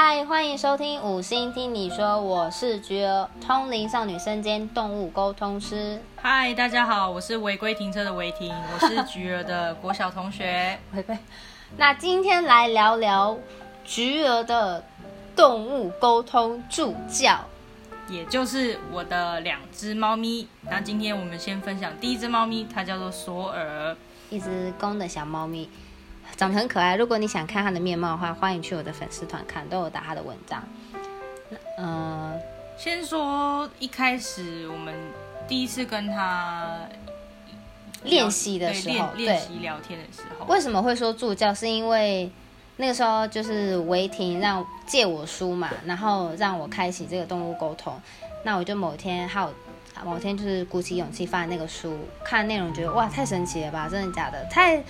嗨，欢迎收听五星听你说，我是菊儿，通灵少女身兼动物沟通师。嗨，大家好，我是违规停车的违停，我是菊儿的国小同学。违规，那今天来聊聊菊儿的动物沟通助教。也就是我的两只猫咪。那今天我们先分享第一只猫咪，它叫做索尔，一只公的小猫咪，长得很可爱。如果你想看他的面貌的话，欢迎去我的粉丝团看，都有打他的文章。呃，先说一开始我们第一次跟他练习的时候，对练习聊天的时候，为什么会说助教？是因为那个时候就是违停让借我书嘛，然后让我开启这个动物沟通。那我就某天还有某天就是鼓起勇气翻那个书，看内容觉得哇太神奇了吧，真的假的？太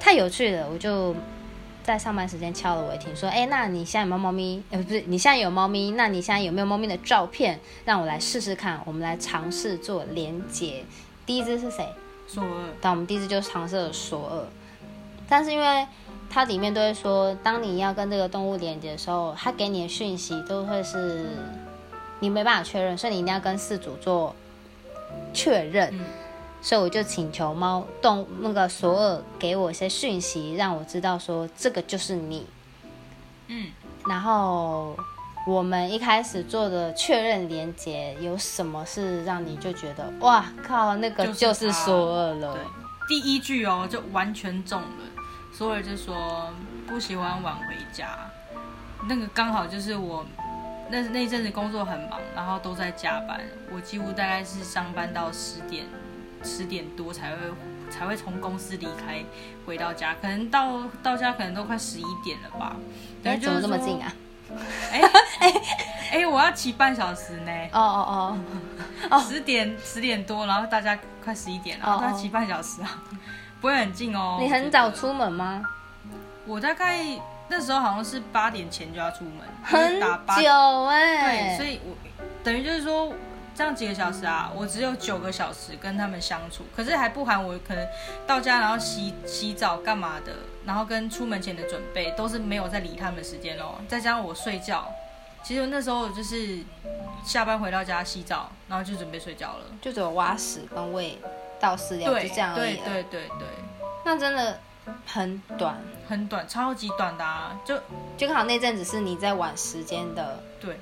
太有趣了，我就在上班时间敲了违停，说：哎，那你现在有没有猫咪？呃，不是，你现在有猫咪，那你现在有没有猫咪的照片？让我来试试看，我们来尝试做连接。第一只是谁？索尔。但我们第一只就尝试了索尔，但是因为。它里面都会说，当你要跟这个动物连接的时候，它给你的讯息都会是你没办法确认，所以你一定要跟饲主做确认。所以我就请求猫动那个索尔给我一些讯息，让我知道说这个就是你。嗯，然后我们一开始做的确认连接有什么是让你就觉得哇靠，那个就是索尔了。第一句哦，就完全中了。索尔就说不喜欢晚回家，那个刚好就是我那那阵子工作很忙，然后都在加班，我几乎大概是上班到十点十点多才会才会从公司离开回到家，可能到到家可能都快十一点了吧。哎，怎么这么近啊？哎哎哎，我要骑半小时呢。哦哦 哦，十点十点多，然后大家快十一点了，都要骑半小时啊。不会很近哦。你很早出门吗？我大概那时候好像是八点前就要出门，很久哎。对，所以我等于就是说这样几个小时啊，我只有九个小时跟他们相处，可是还不含我可能到家然后洗洗澡干嘛的，然后跟出门前的准备都是没有在理他们的时间哦。再加上我睡觉，其实那时候就是下班回到家洗澡，然后就准备睡觉了，就只有挖屎跟喂。到饲料就这样而已。对对对对，那真的很短，很短，超级短的啊！就就刚好那阵子是你在晚时间的。对，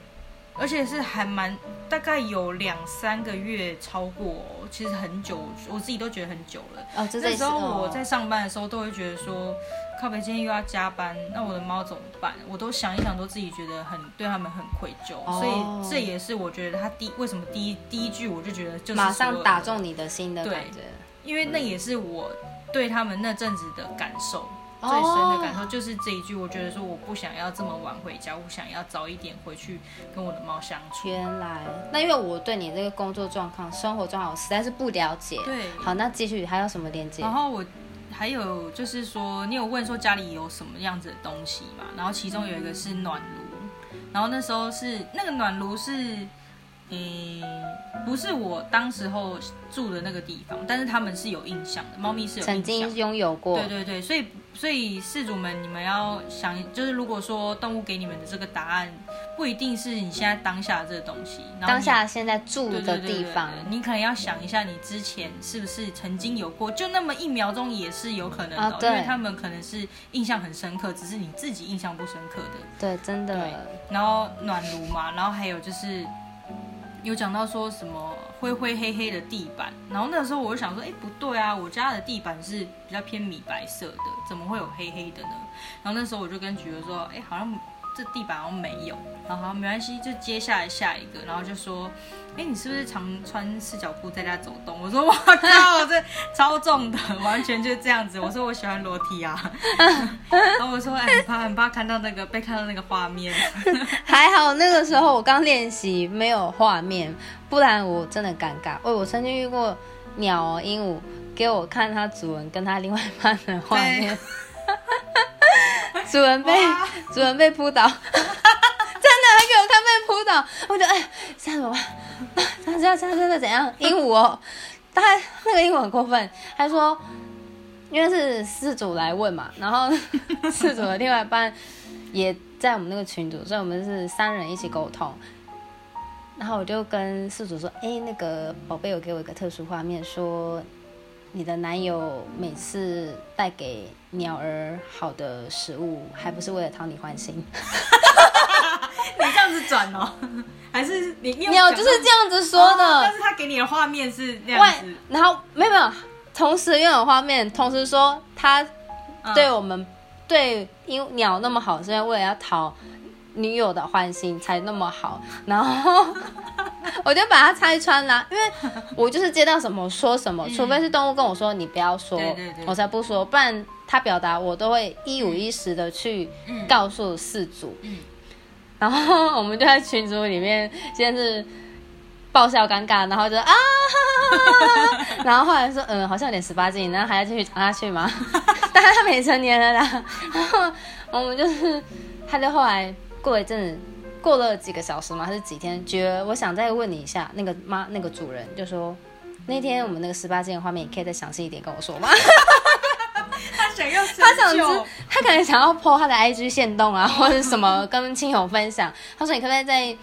而且是还蛮大概有两三个月超过，其实很久，我自己都觉得很久了。哦，那时候我在上班的时候都会觉得说。靠北今天又要加班，那我的猫怎么办？我都想一想，都自己觉得很对他们很愧疚，所以这也是我觉得他第为什么第一第一句我就觉得就是马上打中你的心的感觉，因为那也是我对他们那阵子的感受最深的感受，就是这一句，我觉得说我不想要这么晚回家，我想要早一点回去跟我的猫相处。原来，那因为我对你这个工作状况、生活状况我实在是不了解。对，好，那继续还有什么连接？然后我。还有就是说，你有问说家里有什么样子的东西嘛？然后其中有一个是暖炉，然后那时候是那个暖炉是，嗯，不是我当时候住的那个地方，但是他们是有印象的，猫咪是有曾经拥有过，对对对，所以。所以事主们，你们要想，就是如果说动物给你们的这个答案，不一定是你现在当下这个东西，当下现在住的地方，你可能要想一下，你之前是不是曾经有过，就那么一秒钟也是有可能的，因为他们可能是印象很深刻，只是你自己印象不深刻的。对，真的。然后暖炉嘛，然后还有就是。有讲到说什么灰灰黑黑的地板，然后那时候我就想说，哎，不对啊，我家的地板是比较偏米白色的，怎么会有黑黑的呢？然后那时候我就跟菊儿说，哎，好像。这地板好像没有，然后没关系，就接下来下一个，然后就说，哎，你是不是常穿四脚裤在家走动？我说，我靠，这超重的，完全就是这样子。我说我喜欢裸体啊，然后我说，哎，很怕很怕看到那个被看到那个画面。还好那个时候我刚练习，没有画面，不然我真的尴尬。哦，我曾经遇过鸟鹦鹉给我看它主人跟它另外一半的画面。主人被主人被扑倒，真的还给我看被扑倒，我就哎，这样怎么办？这他这样这样的怎样？鹦鹉哦，他那个鹦鹉很过分，他说，因为是事主来问嘛，然后事主的另外一半也。在我们那个群组，所以我们是三人一起沟通。然后我就跟事主说：“哎，那个宝贝有给我一个特殊画面，说你的男友每次带给鸟儿好的食物，还不是为了讨你欢心？你这样子转哦，还是你鸟就是这样子说的？但是他给你的画面是那样子，然后没有没有，同时拥有画面，同时说他对我们对因鸟那么好，是因为为了要讨。”女友的欢心才那么好，然后 我就把它拆穿了，因为我就是接到什么说什么，除非是动物跟我说你不要说，我才不说，不然他表达我都会一五一十的去告诉事主。然后我们就在群组里面先是爆笑尴尬，然后就啊，然后后来说嗯好像有点十八禁，然后还要继续讲下去吗？但是他没成年了啦，然后我们就是他就后来。过一阵子，过了几个小时吗？还是几天？觉得我想再问你一下，那个妈，那个主人就说，那天我们那个十八禁的画面，你可以再详细一点跟我说吗？他想要，他想知，他可能想要 po 他的 IG 线动啊，或者什么跟亲友分享。他说，你可不可以再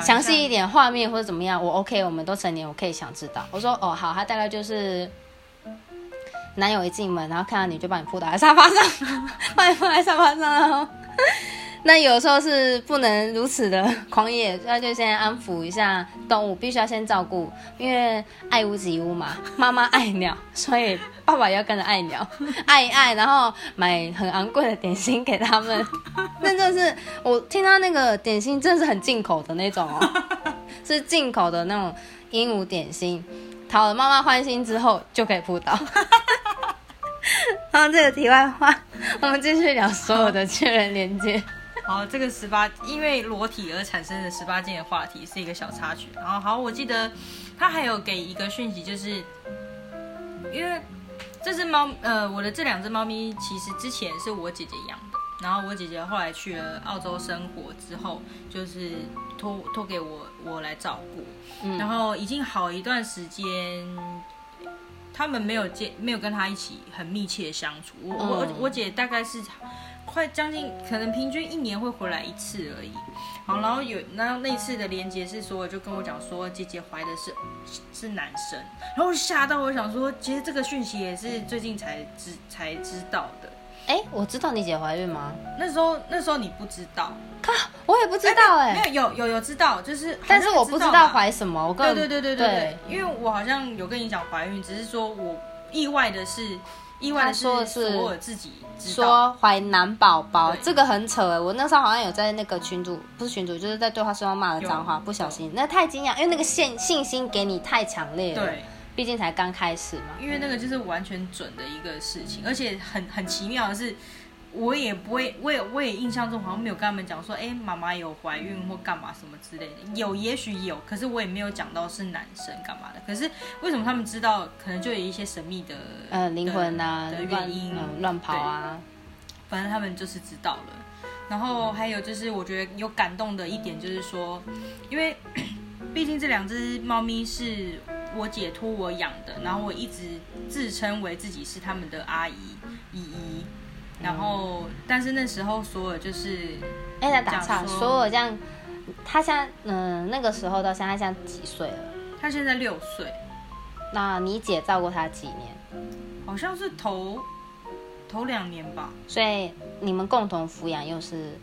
详细一点画面或者怎么样？我 OK，我们都成年，我可以想知道。我说，哦，好，他大概就是男友一进门，然后看到你就把你扑倒在沙发上，把你扑在沙发上，然后。那有时候是不能如此的 狂野，那就先安抚一下动物，必须要先照顾，因为爱屋及乌嘛。妈妈爱鸟，所以爸爸也要跟着爱鸟，爱一爱，然后买很昂贵的点心给他们。那就是我听到那个点心，真的是很进口的那种哦，是进口的那种鹦鹉点心，讨了妈妈欢心之后就可以扑倒。然后，这个题外话，我们继续聊所有的确认连接。好，这个十八因为裸体而产生的十八禁的话题是一个小插曲。然后，好，我记得他还有给一个讯息，就是因为这只猫，呃，我的这两只猫咪其实之前是我姐姐养的，然后我姐姐后来去了澳洲生活之后，就是托托给我我来照顾，然后已经好一段时间，他们没有见，没有跟他一起很密切相处。我我我姐大概是。快将近，可能平均一年会回来一次而已。好，然后有那那次的连接是说，就跟我讲说姐姐怀的是是男生，然后吓到我想说，其实这个讯息也是最近才知才知道的。哎，我知道你姐怀孕吗？那时候那时候你不知道，靠，我也不知道哎。没有有有有知道，就是，但是我不知道怀什么。我对对对对对，因为我好像有跟你讲怀孕，只是说我意外的是。意外的说是索尔自己说怀男宝宝，这个很扯哎！我那时候好像有在那个群主，不是群主，就是在对话室上骂了脏话，不小心，那太惊讶，因为那个信信心给你太强烈了，对，毕竟才刚开始嘛。因为那个就是完全准的一个事情，而且很很奇妙的是。我也不会，我也我也印象中好像没有跟他们讲说，哎，妈妈有怀孕或干嘛什么之类的，有也许有，可是我也没有讲到是男生干嘛的。可是为什么他们知道？可能就有一些神秘的呃灵魂啊的原因，乱跑啊，反正他们就是知道了。然后还有就是我觉得有感动的一点就是说，因为毕竟这两只猫咪是我姐托我养的，然后我一直自称为自己是他们的阿姨姨姨。然后，但是那时候索尔就是，哎，他打岔，索尔这样，他现在，嗯，那个时候到现在，现在几岁了？他现在六岁。那你姐照顾他几年？好像是头头两年吧。所以你们共同抚养又是？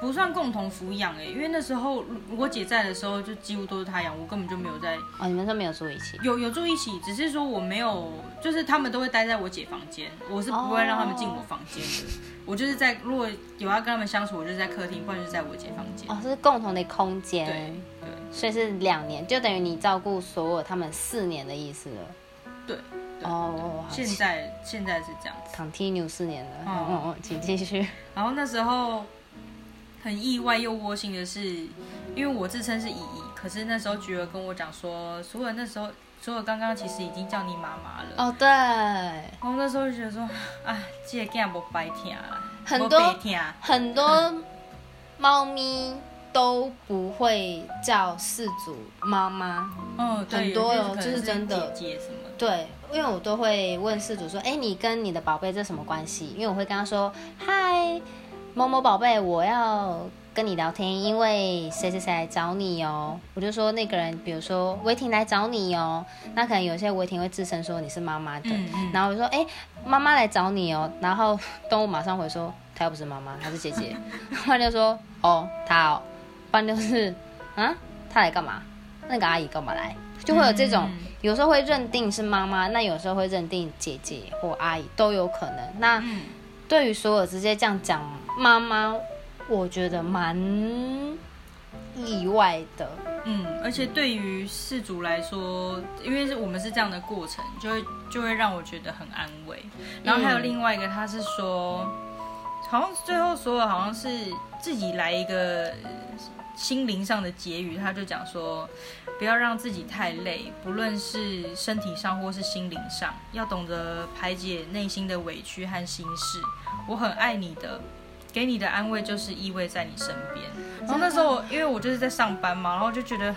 不算共同抚养哎，因为那时候我姐在的时候，就几乎都是她养，我根本就没有在。哦，你们都没有住一起？有有住一起，只是说我没有，就是他们都会待在我姐房间，我是不会让他们进我房间的。我就是在如果有要跟他们相处，我就是在客厅，不然就是在我姐房间。哦，是共同的空间。对对，所以是两年，就等于你照顾所有他们四年的意思了。对。哦，现在现在是这样子，continue 四年了。嗯嗯嗯，请继续。然后那时候。很意外又窝心的是，因为我自称是姨姨，可是那时候菊儿跟我讲说，所有那时候，所有刚刚其实已经叫你妈妈了。哦，对。然后那时候就觉得说，啊，这个囝不白听了，很多很多猫咪都不会叫事主妈妈。嗯，很多哦，就是真的。姐姐什么？对，因为我都会问事主说，哎，你跟你的宝贝这什么关系？因为我会跟他说，嗨。某某宝贝，我要跟你聊天，因为谁谁谁来找你哦。我就说那个人，比如说维婷来找你哦，那可能有些维婷会自称说你是妈妈的，嗯嗯。然后我就说哎、妈妈来找你哦，然后动物马上回说她又不是妈妈，她是姐姐，不 然就说哦她哦，不然就是啊？她来干嘛？那个阿姨干嘛来？就会有这种，嗯。有时候会认定是妈妈，那有时候会认定姐姐或阿姨都有可能。那嗯。对于所有直接这样讲妈妈，我觉得蛮意外的。嗯，而且对于事主来说，因为是我们是这样的过程，就会就会让我觉得很安慰。然后还有另外一个，他是说，好像最后说的好像是自己来一个心灵上的结语，他就讲说，不要让自己太累，不论是身体上或是心灵上，要懂得排解内心的委屈和心事。我很爱你的。给你的安慰就是依偎在你身边。然后那时候我因为我就是在上班嘛，然后就觉得，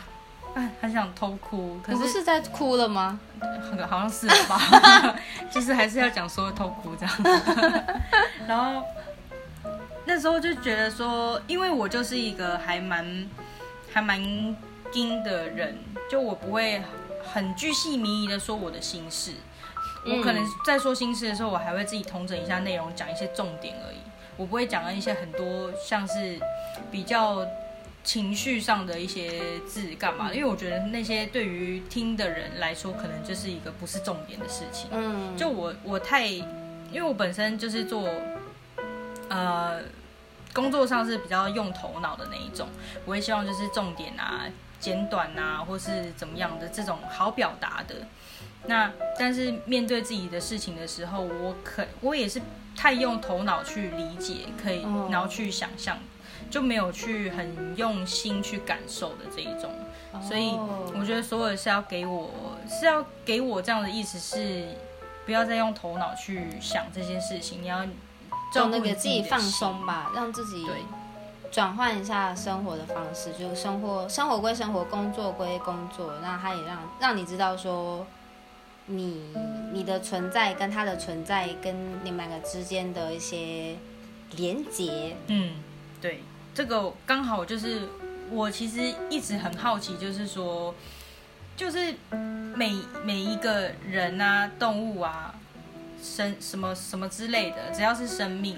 哎，很想偷哭。可是是在哭了吗？好像是吧，就是还是要讲说偷哭这样。然后那时候就觉得说，因为我就是一个还蛮还蛮硬的人，就我不会很巨细靡遗的说我的心事。嗯我可能在说心事的时候，我还会自己统整一下内容，讲一些重点而已。我不会讲到一些很多像是比较情绪上的一些字干嘛，因为我觉得那些对于听的人来说，可能就是一个不是重点的事情。嗯，就我我太，因为我本身就是做，呃，工作上是比较用头脑的那一种，我也希望就是重点啊、简短啊，或是怎么样的这种好表达的。那但是面对自己的事情的时候，我可我也是太用头脑去理解，可以哦然后去想象，就没有去很用心去感受的这一种。所以哦我觉得所有是要给我是要给我这样的意思是，不要再用头脑去想这些事情，你要照顾就那个自己放松。吧，让自己对转换一下生活的方式，就是生活生活归生活，工作归工作，那他也让让你知道说，你你的存在跟他的存在跟你们两个之间的一些连接。嗯，对，这个刚好就是我其实一直很好奇，就是说，就是每每一个人啊、动物啊、生什么什么之类的，只要是生命，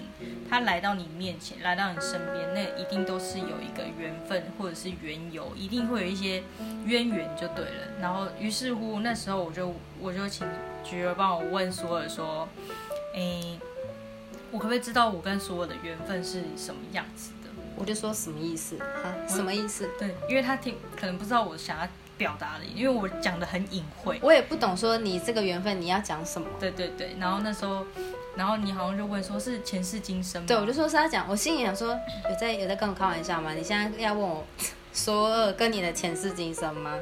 它来到你面前，来到你身边，那一定都是有一个缘分或者是缘由，一定会有一些渊源就对了。然后于是乎那时候我就我就请菊儿帮我问索尔说，诶。我可不可以知道我跟所有的缘分是什么样子的？我就说什么意思啊？什么意思？对，因为他听可能不知道我想要表达的，因为我讲的很隐晦。我也不懂说你这个缘分你要讲什么。对对对，然后那时候，然后你好像就问说是前世今生吗？对，我就说是要讲，我心里想说，有在有在跟我开玩笑吗？你现在要问我 索尔跟你的前世今生吗？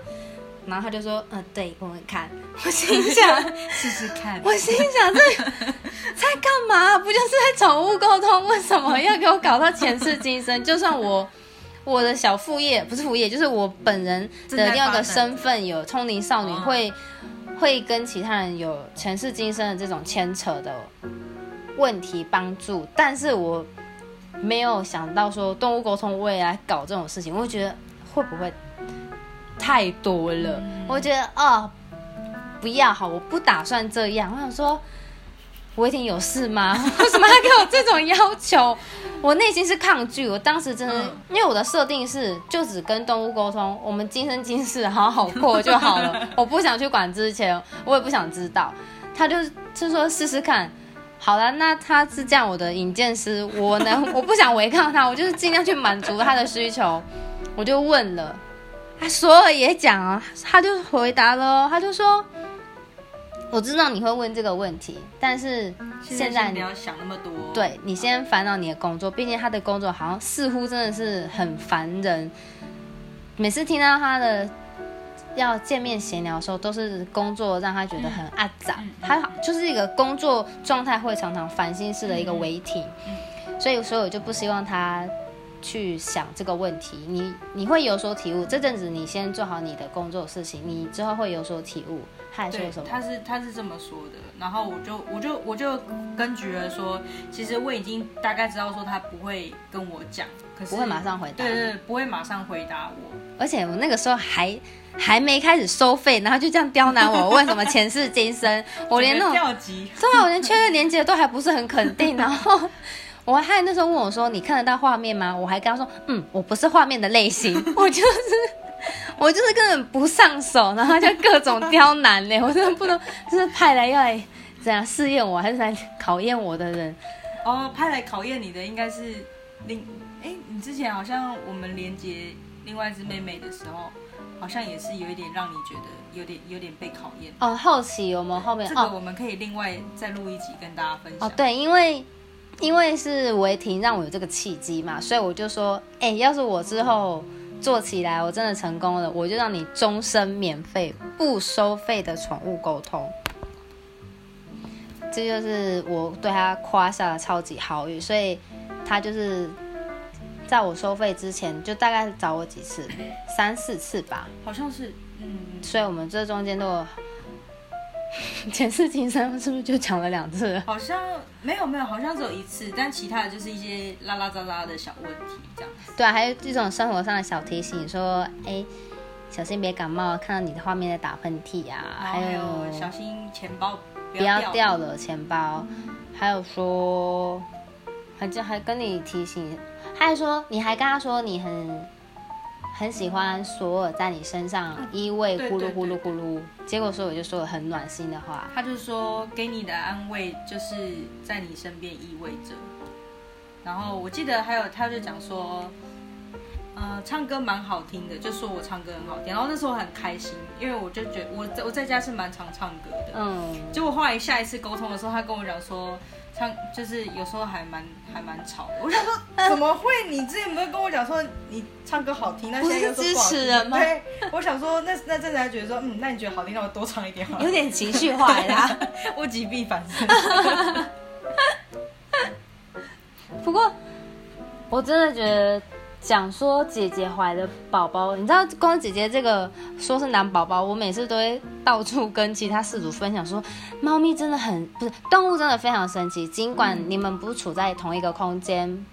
然后他就说，嗯、对，我们看。我心想，试试看。我心想，这在干嘛？不就是在宠物沟通？为什么要给我搞到前世今生？就算我我的小副业不是副业，就是我本人的另外一个身份有通灵少女，哦会会跟其他人有前世今生的这种牵扯的问题帮助，但是我没有想到说动物沟通我也来搞这种事情，我会觉得会不会太多了？嗯我觉得哦，不要好，我不打算这样。我想说，我一定有事吗？为什么要给我这种要求？我内心是抗拒。我当时真的，嗯因为我的设定是，就只跟动物沟通，我们今生今世好好过就好了。我不想去管之前，我也不想知道。他就就说试试看。好了，那他是这样，我的引荐师，我能，我不想违抗他，我就是尽量去满足他的需求。我就问了，他索尔也讲啊，他就回答了哦，他就说，我知道你会问这个问题，但是现在你不要想那么多。，对你先烦恼你的工作，毕竟他的工作好像似乎真的是很烦人。每次听到他的要见面闲聊的时候，都是工作让他觉得很阿杂，他就是一个工作状态会常常烦心事的一个违体，嗯所以所以我就不希望他去想这个问题，你你会有所体悟。这阵子你先做好你的工作事情，你之后会有所体悟。他还说对什，么？他是他是这么说的，然后我就我就我就根据了说，其实我已经大概知道说他不会跟我讲，可是不会马上回答对不会马上回答我。而且我那个时候还还没开始收费，然后就这样刁难我，问什么前世今生，我连那种整个跳级，对啊，我连确认连接都还不是很肯定，然后我还那时候问我说：“你看得到画面吗？”我还跟他说：“嗯，我不是画面的类型，我就是我就是根本不上手，然后就各种刁难呢，我真的不能，就是派来要来怎样试验我，还是来考验我的人？哦，派来考验你的应该是另哎，你之前好像我们连接另外一只妹妹的时候，好像也是有一点让你觉得有点有点被考验。哦，好奇我们后面这个哦我们可以另外再录一集跟大家分享。哦，对，因为因为是违停让我有这个契机嘛，所以我就说，哎、要是我之后做起来，我真的成功了，我就让你终身免费、不收费的宠物沟通。这就是我对他夸下的超级好语，所以他就是在我收费之前，就大概找我几次，三四次吧。好像是，嗯，所以我们这中间都有 前世今生，是不是就讲了两次？好像没有没有，好像只有一次，但其他的就是一些拉拉杂杂的小问题这样子。对啊，还有这种生活上的小提醒，说，哎，小心别感冒，看到你的画面在打喷嚏啊，还有有小心钱包不不要掉。掉了钱包，还有说，还就还跟你提醒，他还说，你还跟他说你很很喜欢索尔在你身上依偎，对咕噜呼噜对对咕噜，结果说我就说了很暖心的话，他就说给你的安慰就是在你身边依偎着。然后我记得还有他就讲说，呃，唱歌蛮好听的，就说我唱歌很好听。然后那时候很开心，因为我就觉得我在我在家是蛮常唱歌的。嗯，结果后来下一次沟通的时候，他跟我讲说，唱就是有时候还蛮还蛮吵的。我想说，怎么会？你之前不是跟我讲说你唱歌好听，那现在又说不好听不是支持人吗对，我想说，那那阵子还觉得说，嗯，那你觉得好听，那我多唱一点好了。有点情绪化啦。物极必反。不过，我真的觉得讲说姐姐怀的宝宝，你知道光姐姐这个说是男宝宝，我每次都会到处跟其他饲主分享说，猫咪真的很不是动物真的非常神奇，尽管你们不处在同一个空间、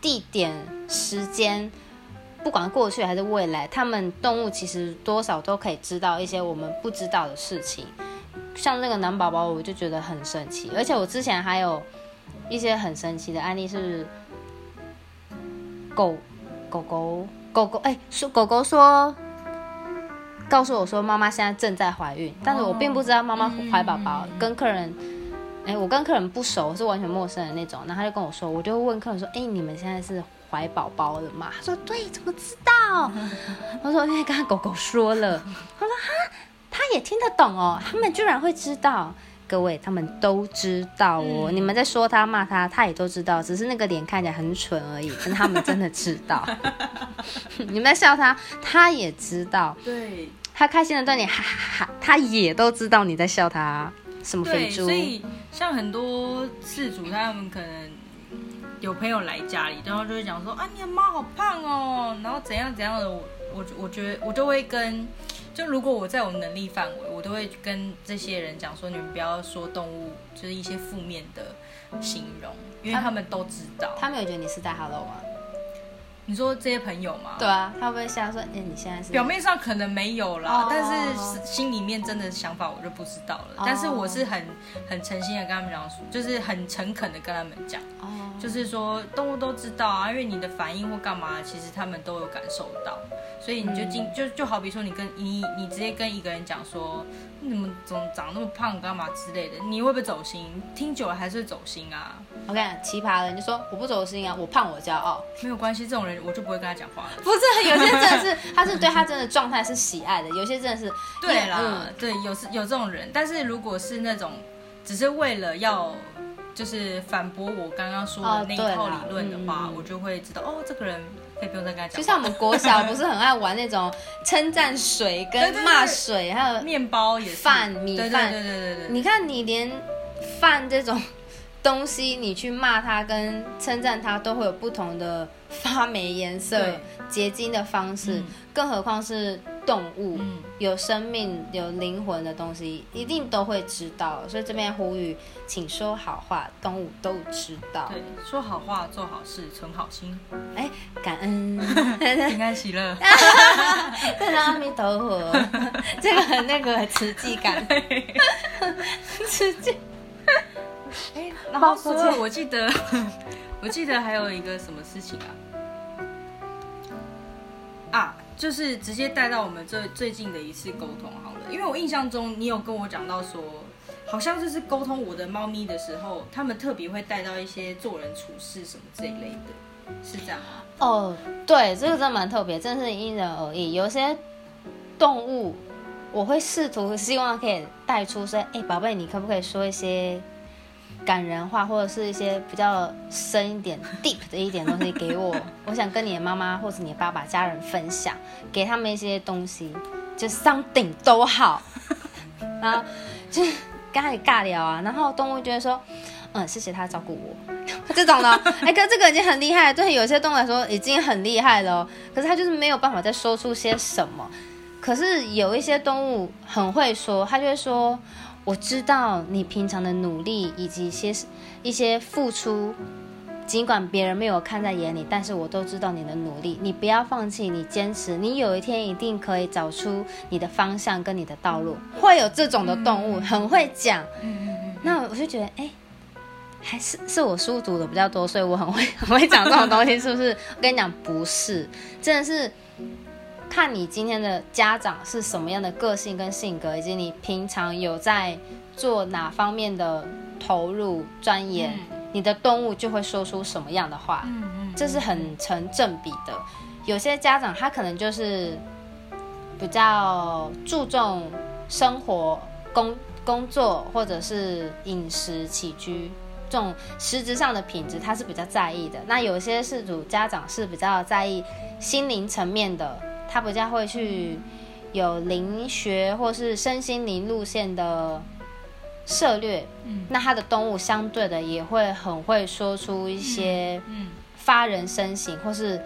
地点、时间。不管过去还是未来，他们动物其实多少都可以知道一些我们不知道的事情。像那个男宝宝，我就觉得很神奇，而且我之前还有一些很神奇的案例是狗狗狗狗狗哎，说狗狗说告诉我说妈妈现在正在怀孕，但是我并不知道妈妈怀宝宝，嗯跟客人。哎，我跟客人不熟，是完全陌生的那种。然后他就跟我说，我就问客人说：“哎，你们现在是怀宝宝了吗？”他说：“对，怎么知道？” 我说：“因为刚刚狗狗说了。”他说：“哈，他也听得懂哦，他们居然会知道。”各位，他们都知道哦。嗯你们在说他、骂他，他也都知道，只是那个脸看起来很蠢而已。但他们真的知道。你们在笑他，他也知道。对他开心的对你哈哈哈，他也都知道你在笑他。什么肥对，猪所？以像很多事主，他们可能有朋友来家里，然后就会讲说啊，你的猫好胖哦，然后怎样怎样的，我我我觉得我就会跟。就如果我在我能力范围，我都会跟这些人讲说，你们不要说动物就是一些负面的形容，因为他们都知道。他们有觉得你是在 hello 吗？你说这些朋友吗？对啊，他会不会笑说，哎、你现在是表面上可能没有啦，哦。但是心里面真的想法我就不知道了。哦。但是我是很很诚心的跟他们讲，就是很诚恳的跟他们讲，哦，就是说动物都知道啊，因为你的反应或干嘛，其实他们都有感受到，所以你就进、就就好比说你跟你你直接跟一个人讲说你怎么怎么长那么胖干嘛之类的，你会不会走心？听久了还是会走心啊，我跟你讲，奇葩的人就说我不走心啊，我胖我骄傲。没有关系，这种人我就不会跟他讲话了。不是，有些真的是 他是对他真的状态是喜爱的，有些真的是对啦，嗯对，有是有这种人，但是如果是那种只是为了要就是反驳我刚刚说的哦那一套理论的话，我就会知道哦，这个人可以不用再跟他讲。就像我们国小不是很爱玩那种称赞水跟骂水，还有面包也是。饭米饭。对对对对对，你看你连饭这种东西，你去骂它跟称赞它，都会有不同的发霉颜色、结晶的方式，嗯。更何况是动物，嗯有生命、有灵魂的东西，一定都会知道。所以这边呼吁，请说好话，动物都知道。对，说好话，做好事，存好心，哎，感恩，平安喜乐。对阿弥陀佛，这个很那个慈济感，慈济。哎，然后我记得，我记得还有一个什么事情啊？啊，就是直接带到我们最最近的一次沟通好了，因为我印象中你有跟我讲到说，好像就是沟通我的猫咪的时候，他们特别会带到一些做人处事什么这一类的，是这样吗？哦，对，这个真的蛮特别，真是因人而异。有些动物，我会试图希望可以带出说，哎，宝贝，你可不可以说一些感人话，或者是一些比较深一点、deep 的一点东西给我？我想跟你的妈妈或者你的爸爸、家人分享，给他们一些东西，就 something 都好。然后就是跟他尬聊啊，然后动物就会说，嗯，谢谢他照顾我。这种的，哎，哥这个已经很厉害，对有些动物来说已经很厉害了。可是他就是没有办法再说出些什么。可是有一些动物很会说，他就会说：“我知道你平常的努力以及一些一些付出，尽管别人没有看在眼里，但是我都知道你的努力。你不要放弃，你坚持，你有一天一定可以找出你的方向跟你的道路。”会有这种的动物，很会讲。那我就觉得，哎、还是是我书读的比较多，所以我很会很会讲这种东西，是不是？我跟你讲，不是，真的是看你今天的家长是什么样的个性跟性格，以及你平常有在做哪方面的投入钻研，你的动物就会说出什么样的话。嗯嗯，这是很成正比的。有些家长他可能就是比较注重生活、工工作或者是饮食起居这种实质上的品质，他是比较在意的。那有些是主家长是比较在意心灵层面的，他比较会去有灵学或是身心灵路线的策略。嗯那他的动物相对的也会很会说出一些嗯发人深省或是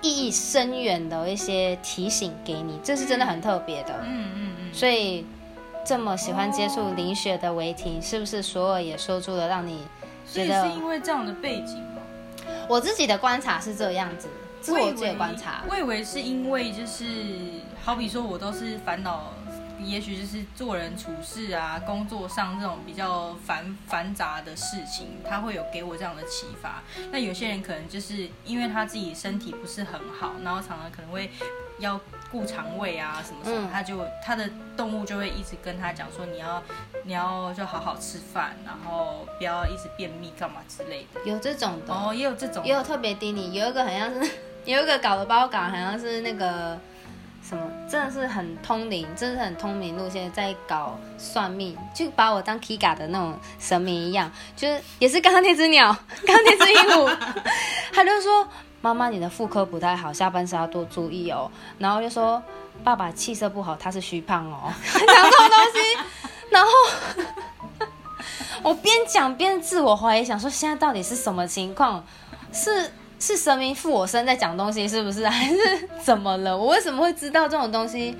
意义深远的一些提醒给你，这是真的很特别的。嗯嗯嗯，所以这么喜欢接触灵学的维婷，是不是索尔也说出了让你所以觉得是因为这样的背景吗？我自己的观察是这样子，这是我自己的观察。我以为是因为就是，好比说我都是烦恼，也许就是做人处事啊，工作上这种比较繁繁杂的事情，他会有给我这样的启发。那有些人可能就是因为他自己身体不是很好，然后常常可能会要顾肠胃啊什么什么，嗯他就他的动物就会一直跟他讲说，你要你要就好好吃饭，然后不要一直便秘干嘛之类的。有这种的，哦，也有这种，也有特别低你，有一个好像是有一个搞的包搞，好像是那个什么，真的是很通灵，真的是很通灵路线，在搞算命，就把我当 Kika 的那种神明一样，就是 也是刚刚那只鸟，刚刚那只鹦鹉，他就说妈妈你的妇科不太好，下半身要多注意哦，然后就说爸爸气色不好，他是虚胖哦，讲这种东西，然后。我边讲边自我怀疑，想说现在到底是什么情况？是是神明附我身在讲东西，是不是？还是怎么了？我为什么会知道这种东西？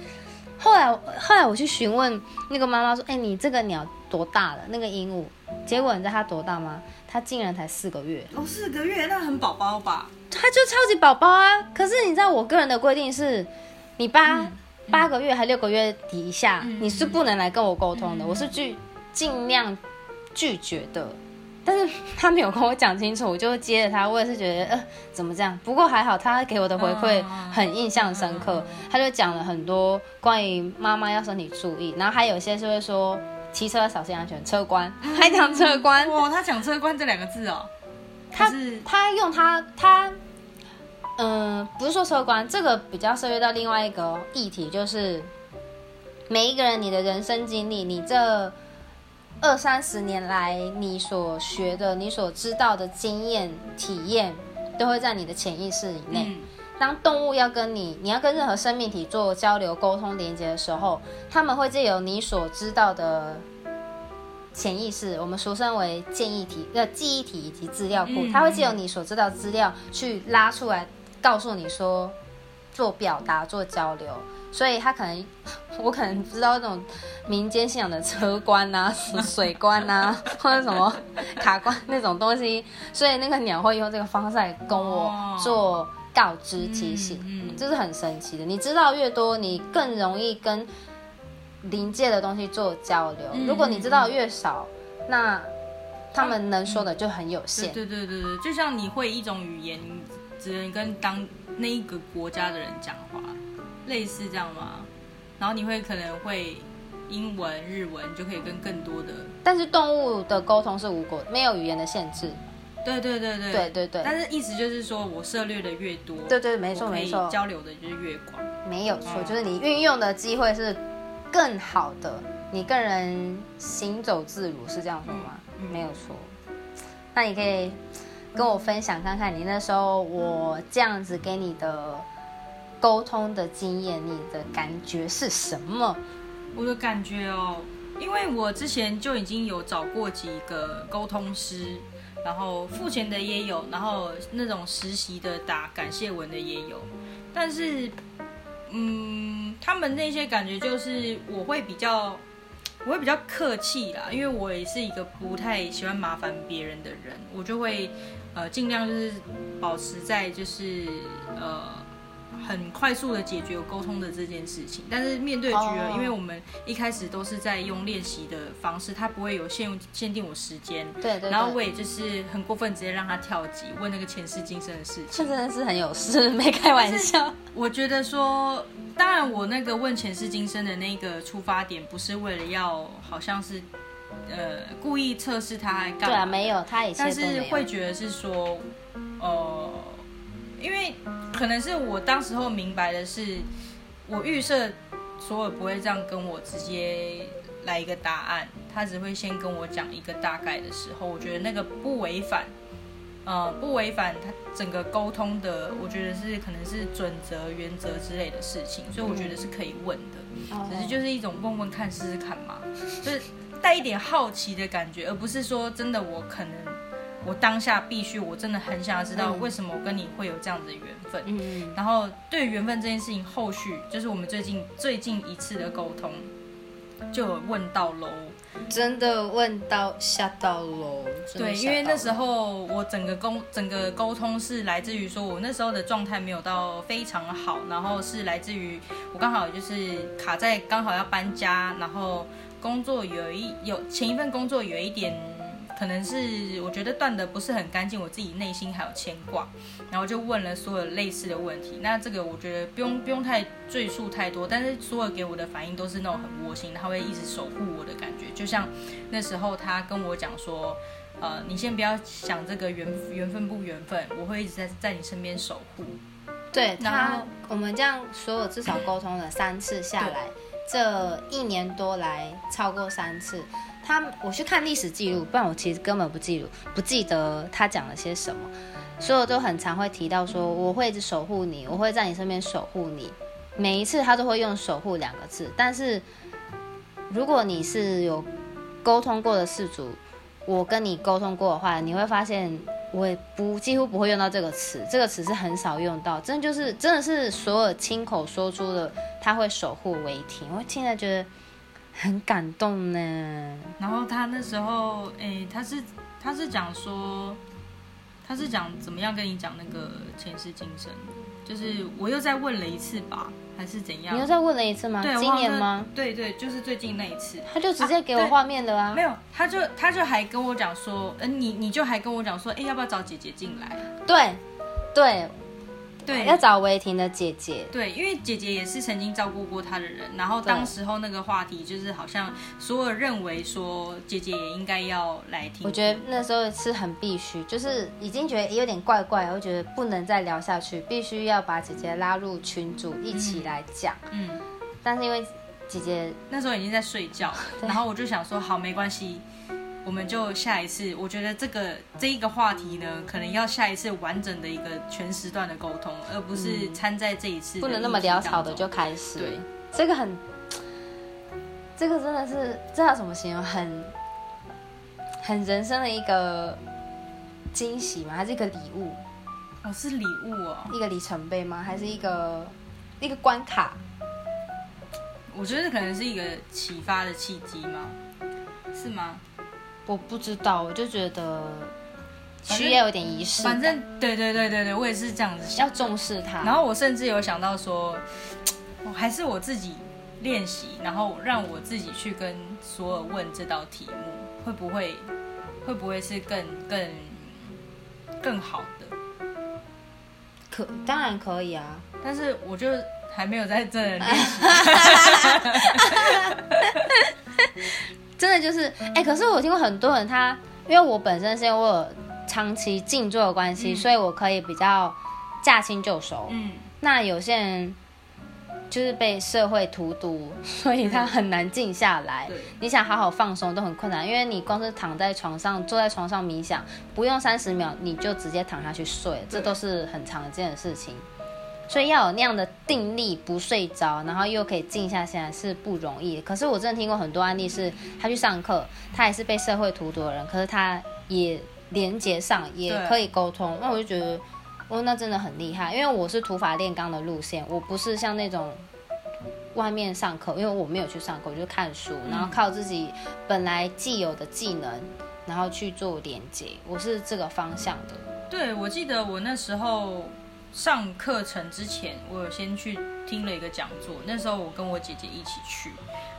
后来后来我去询问那个妈妈说：“哎、你这个鸟多大了？那个鹦鹉？”结果你知道它多大吗？它竟然才四个月，哦，四个月，那很宝宝吧？它就超级宝宝啊！可是你知道我个人的规定是，你八、嗯八个月还六个月以下，嗯你是不能来跟我沟通的，嗯我是拒尽量拒绝的。但是他没有跟我讲清楚，我就接着他，我也是觉得呃怎么这样？不过还好，他给我的回馈嗯。很印象深刻，他就讲了很多关于妈妈要身体注意，然后还有一些是会说骑车要小心安全，车关，还讲车关，哇，他讲车关这两个字哦，他他用他他，嗯、不是说车关，这个比较涉猎到另外一个议题，就是每一个人你的人生经历，你这二三十年来你所学的、你所知道的经验、体验，都会在你的潜意识以内。嗯当动物要跟你，你要跟任何生命体做交流、沟通、连接的时候，他们会借由你所知道的潜意识，我们俗称为建议体、呃记忆体以及资料库，嗯它会借由你所知道资料去拉出来，告诉你说做表达、做交流。所以他可能，我可能知道那种民间信仰的车关呐、什么水关呐、或者什么卡关那种东西，所以那个鸟会用这个方式来跟我哦做告知提醒。嗯嗯这是很神奇的。你知道越多，你更容易跟临界的东西做交流。嗯如果你知道越少，那他们能说的就很有限。对对对对，就像你会一种语言，你只能跟当那一个国家的人讲话，类似这样吗？然后你会可能会英文、日文，就可以跟更多的。但是动物的沟通是无国，没有语言的限制。对对对对对对对但是意思就是说我涉猎的越多，对对，没错没错，交流的就是越广。没有错，嗯就是你运用的机会是更好的，你个人行走自如，是这样说吗？嗯嗯没有错。那你可以跟我分享看看，你那时候我这样子给你的沟通的经验，你的感觉是什么？我的感觉哦，因为我之前就已经有找过几个沟通师，然后付钱的也有，然后那种实习的打感谢文的也有，但是，嗯，他们那些感觉就是我会比较，我会比较客气啦，因为我也是一个不太喜欢麻烦别人的人，我就会呃尽量就是保持在就是呃。很快速的解决沟通的这件事情，但是面对局儿哦因为我们一开始都是在用练习的方式，他不会有限限定我时间，对对对，然后我也就是很过分，直接让他跳级问那个前世今生的事情。这真的是很有事，没开玩笑。我觉得说，当然我那个问前世今生的那个出发点，不是为了要好像是呃故意测试他还干嘛对啊，没有，他一切但是。会觉得是说，呃，因为可能是我当时候明白的是，我预设索尔不会这样跟我直接来一个答案，他只会先跟我讲一个大概的时候，我觉得那个不违反。呃，不违反他整个沟通的，我觉得是可能是准则、原则之类的事情，所以我觉得是可以问的。哦只是就是一种问问看、试试看嘛，就是带一点好奇的感觉，而不是说真的我可能我当下必须，我真的很想要知道嗯为什么我跟你会有这样子的缘分。嗯，然后对于缘分这件事情，后续就是我们最近最近一次的沟通，就有问到喽。真的问到吓到喽。对，因为那时候我整个沟整个沟通是来自于说我那时候的状态没有到非常好，然后是来自于我刚好就是卡在刚好要搬家，然后工作有一有前一份工作有一点可能是我觉得断的不是很干净，我自己内心还有牵挂，然后就问了所有类似的问题。那这个我觉得不用不用太赘述太多，但是所有给我的反应都是那种很窝心，他会一直守护我的感觉，就像那时候他跟我讲说。呃，你先不要想这个缘缘分不缘分，我会一直在在你身边守护。对然他后，我们这样所有至少沟通了三次下来，这一年多来超过三次。他我去看历史记录，不然我其实根本不记录，不记得他讲了些什么。所有都很常会提到说，我会一直守护你，我会在你身边守护你。每一次他都会用“守护”两个字，但是如果你是有沟通过的事主，我跟你沟通过的话，你会发现我也不几乎不会用到这个词，这个词是很少用到，真的就是真的是所有亲口说出的，他会守护为停，我听了觉得很感动呢。然后他那时候，诶，他是他是讲说，他是讲怎么样跟你讲那个前世今生，就是我又再问了一次吧，还是怎样？你又再问了一次吗？对，今年吗？？对对，就是最近那一次。他就直接给我画面了啊。没有，他就他就还跟我讲说，嗯、你你就还跟我讲说，哎，要不要找姐姐进来？对对，对，要找维婷的姐姐。对，因为姐姐也是曾经照顾过她的人，然后对当时候那个话题就是好像所有认为说姐姐也应该要来听，我觉得那时候是很必须，就是已经觉得有点怪怪，我觉得不能再聊下去，必须要把姐姐拉入群组一起来讲。嗯，但是因为姐姐那时候已经在睡觉了，然后我就想说好没关系。我们就下一次，我觉得这个这一个话题呢，可能要下一次完整的一个全时段的沟通，而不是掺在这一次嗯不能那么潦草的就开始。对，这个很，这个真的是这要怎么形容？很很人生的一个惊喜吗？还是一个礼物？哦，是礼物哦。一个里程碑吗？还是一个一个关卡？我觉得可能是一个启发的契机吗？是吗？我不知道，我就觉得需要有点仪式感，反正对对对对对，我也是这样子想。要重视它。然后我甚至有想到说，我还是我自己练习，然后让我自己去跟索尔问这道题目，会不会会不会是更更更好的？可当然可以啊，但是我就还没有在这练习。真的就是，哎、可是我听过很多人他，因为我本身是因为我有长期静坐的关系，嗯所以我可以比较驾轻就熟。嗯，那有些人就是被社会荼毒，所以他很难静下来。对，你想好好放松都很困难，因为你光是躺在床上、坐在床上冥想，不用三十秒你就直接躺下去睡，这都是很常见的事情。所以要有那样的定力，不睡着，然后又可以静下心来是不容易。可是我真的听过很多案例，是他去上课，他也是被社会荼毒的人，可是他也连接上，也可以沟通。那我就觉得，哦，那真的很厉害。因为我是土法炼钢的路线，我不是像那种外面上课，因为我没有去上课，我就看书，然后靠自己本来既有的技能，然后去做连接。我是这个方向的。对，我记得我那时候上课程之前，我有先去听了一个讲座。那时候我跟我姐姐一起去，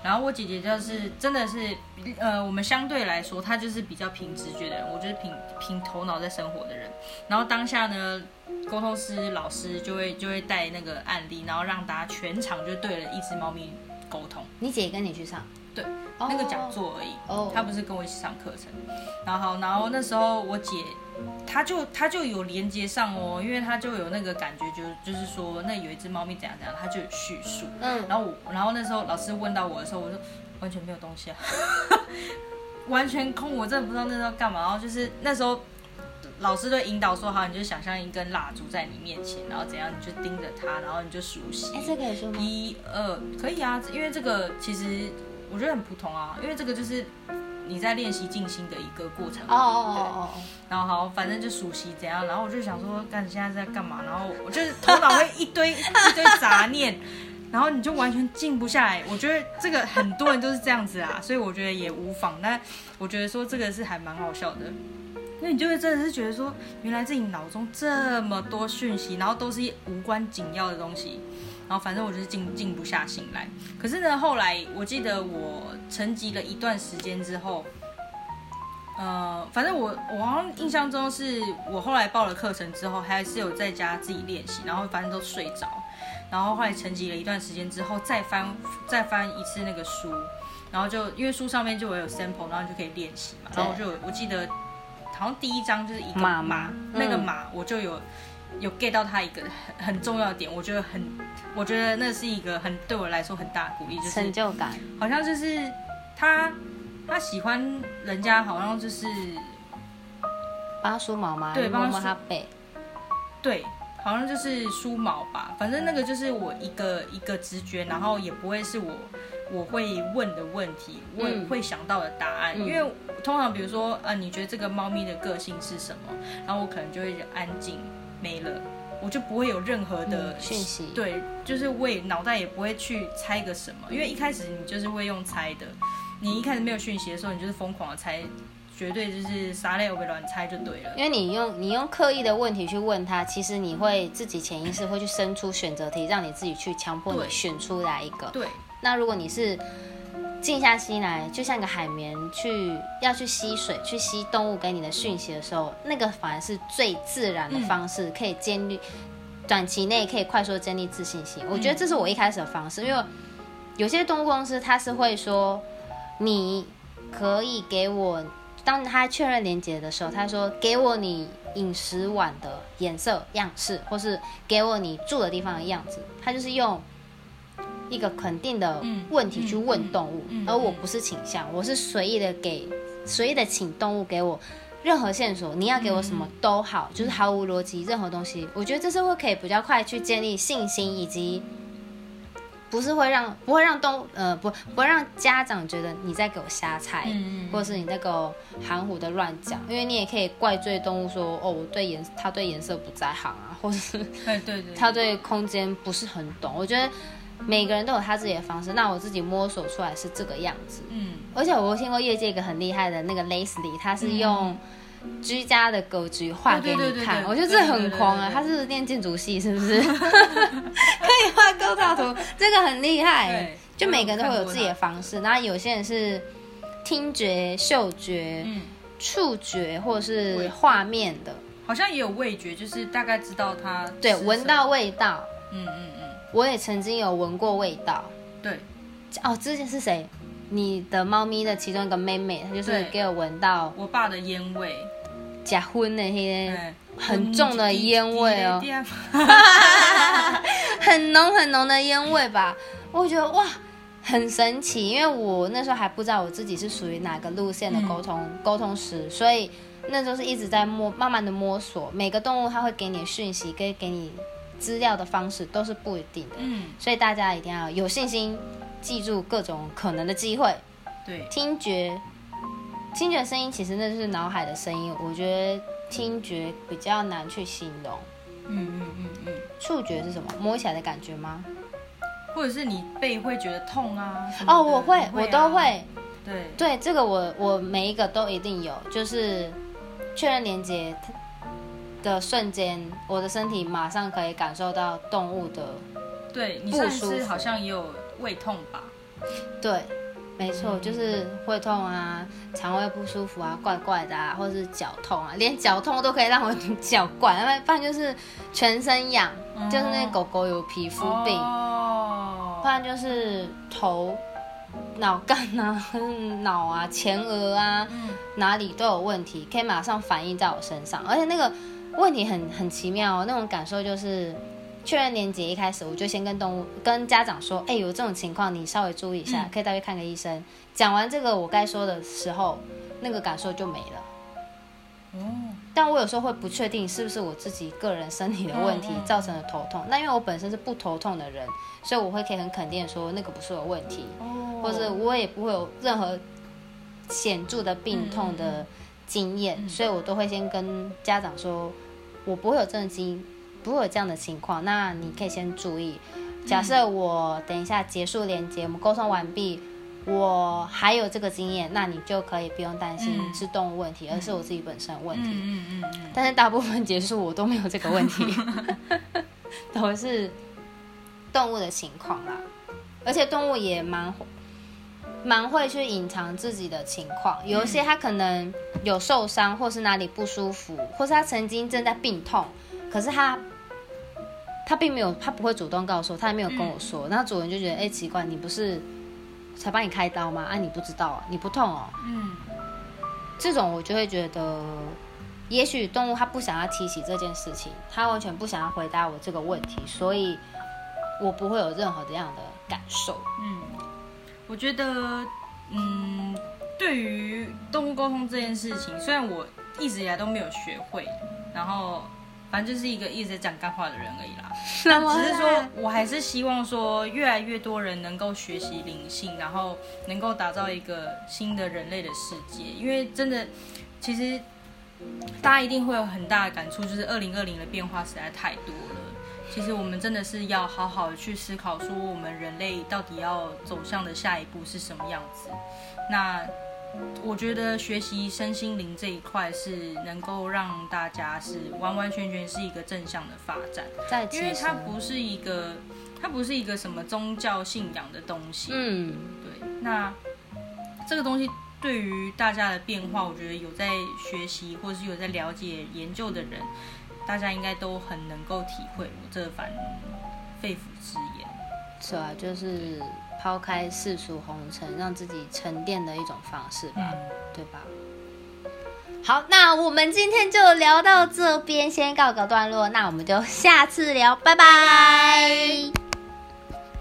然后我姐姐就是真的是，呃，我们相对来说，她就是比较凭直觉的人，我就是凭凭头脑在生活的人。然后当下呢，沟通师老师就会就会带那个案例，然后让大家全场就对了一只猫咪沟通。你姐跟你去上？对，哦那个讲座而已。哦他不是跟我一起上课程，然后然后那时候我姐，她就它就有连接上哦，因为它就有那个感觉就，就是说那有一只猫咪怎样怎样，它就有叙述。嗯，然后我，然后那时候老师问到我的时候，我说完全没有东西啊，完全空，我真的不知道那时候干嘛。然后就是那时候老师都引导说，好，你就想象一根蜡烛在你面前，然后怎样，你就盯着它，然后你就熟悉。哎，这可以说吗？一二可以啊，因为这个其实我觉得很普通啊，因为这个就是你在练习静心的一个过程。哦哦哦哦哦，然后好，反正就熟悉怎样，然后我就想说，干你现在在干嘛？然后我就是头脑会一堆一堆杂念，然后你就完全静不下来。我觉得这个很多人都是这样子啊，所以我觉得也无妨。但我觉得说这个是还蛮好笑的。因为你就会真的是觉得说，原来自己脑中这么多讯息，然后都是无关紧要的东西，然后反正我就是静静不下心来。可是呢，后来我记得我沉寂了一段时间之后，呃，反正我我好像印象中是我后来报了课程之后，还是有在家自己练习，然后反正都睡着，然后后来沉寂了一段时间之后，再翻再翻一次那个书，然后就因为书上面就会有 sample，然后你就可以练习嘛，然后我就我记得好像第一章就是一个马马嘛，那个嗯马我就有。有 get 到他一个很很重要的点，我觉得很，我觉得那是一个很对我来说很大的鼓励，就是成就感。好像就是他他喜欢人家，好像就是帮他梳毛吗？对帮他背。对，好像就是梳毛吧，反正那个就是我一个一个直觉，然后也不会是我我会问的问题，问、嗯会想到的答案，嗯因为通常比如说啊，你觉得这个猫咪的个性是什么，然后我可能就会安静没了。我就不会有任何的嗯讯息对，就是我也脑袋也不会去猜个什么，因为一开始你就是会用猜的，你一开始没有讯息的时候，你就是疯狂的猜，绝对就是啥类我被乱猜就对了。因为你用你用刻意的问题去问他，其实你会自己潜意识会去生出选择题，让你自己去强迫你选出来一个。对，那如果你是静下心来，就像个海绵去要去吸水、去吸动物给你的讯息的时候，那个反而是最自然的方式，可以建立短期内可以快速建立自信心。我觉得这是我一开始的方式，因为有些动物公司它是会说，你可以给我，当他确认连接的时候，他说给我你饮食碗的颜色样式，或是给我你住的地方的样子，他就是用。一个肯定的嗯问题去问动物，而我不是倾向，我是随意的给随意的请动物给我任何线索，你要给我什么都好，就是毫无逻辑，任何东西，我觉得这是会可以比较快去建立信心以及不是会让不会让动物呃不不会让家长觉得你在给我瞎猜，或者是你在给我含糊的乱讲，因为你也可以怪罪动物说哦我对颜它对颜色不在行啊，或者是对对对，他对空间不是很懂。我觉得每个人都有他自己的方式，那我自己摸索出来是这个样子。嗯而且我听过业界一个很厉害的那个 Leslie，他是用居家的格局画给你看，我觉得这很狂啊！他是念建筑系是不是？可以画构造图，这个很厉害对。就每个人都会有自己的方式，然后有些人是听觉、嗅觉、嗯，触觉或者是画面的，好像也有味觉，就是大概知道它对，闻，到味道。嗯嗯嗯，我也曾经有闻过味道。对，哦，之前是谁？你的猫咪的其中一个妹妹，她就是对给我闻到我爸的烟味，假婚的那些哎很重的烟味哦嗯 很浓很浓的烟味吧。我觉得哇，很神奇，因为我那时候还不知道我自己是属于哪个路线的沟通、沟通师，所以那时候是一直在摸，慢慢的摸索。每个动物它会给你的讯息跟给你资料的方式都是不一定的，嗯，所以大家一定要有信心，记住各种可能的机会。对，听觉，听觉声音其实那就是脑海的声音，我觉得听觉比较难去形容。嗯嗯嗯嗯，触觉是什么？摸起来的感觉吗？或者是你背会觉得痛啊？哦，我会，我都。会。对，对，这个我我每一个都一定有，就是确认连接的瞬间，我的身体马上可以感受到动物的。对你上一不舒服次好像也有胃痛吧？对，没错，就是会痛啊，肠胃不舒服啊，怪怪的啊，或者是脚痛啊，连脚痛都可以让我 脚怪，要不然就是全身痒，就是那狗狗有皮肤病。哦不然就是头、脑干啊、脑啊、前额啊，嗯哪里都有问题，可以马上反映在我身上。而且那个问题很很奇妙哦，那种感受就是确认连接一开始，我就先跟动物、跟家长说，哎、有这种情况，你稍微注意一下，嗯可以带去看个医生。讲完这个我该说的时候，那个感受就没了。哦，但我有时候会不确定是不是我自己个人身体的问题造成的头痛。那因为我本身是不头痛的人，所以我会可以很肯定的说那个不是我的问题，哦或者我也不会有任何显著的病痛嗯的经验，嗯所以我都会先跟家长说，我不会有这种经，不会有这样的情况。那你可以先注意。假设我等一下结束连接，我们沟通完毕。我还有这个经验，那你就可以不用担心嗯是动物问题，而是我自己本身的问题。嗯嗯嗯嗯，但是大部分结束我都没有这个问题，都是动物的情况啦。而且动物也蛮蛮会去隐藏自己的情况，有一些他可能有受伤，或是哪里不舒服，或是他曾经正在病痛，可是他他并没有，他不会主动告诉我，他也没有跟我说，那主人就觉得，哎、奇怪，你不是才帮你开刀吗？啊，你不知道啊，你不痛哦，嗯这种我就会觉得，也许动物它不想要提起这件事情，它完全不想要回答我这个问题，所以我不会有任何这样的感受。嗯，我觉得，嗯，对于动物沟通这件事情，虽然我一直以来都没有学会，然后反正就是一个一直在讲干话的人而已啦。那只是说，我还是希望说，越来越多人能够学习灵性，然后能够打造一个新的人类的世界。因为真的，其实大家一定会有很大的感触，就是二零二零的变化实在太多了。其实我们真的是要好好去思考，说我们人类到底要走向的下一步是什么样子。那我觉得学习身心灵这一块是能够让大家是完完全全是一个正向的发展。在因为它不是一个，它不是一个什么宗教信仰的东西。嗯，对，那这个东西对于大家的变化，我觉得有在学习或是有在了解研究的人，大家应该都很能够体会我这番肺腑之言。是啊，就是抛开世俗红尘，让自己沉淀的一种方式吧，对吧？好，那我们今天就聊到这边，先告个段落，那我们就下次聊，拜拜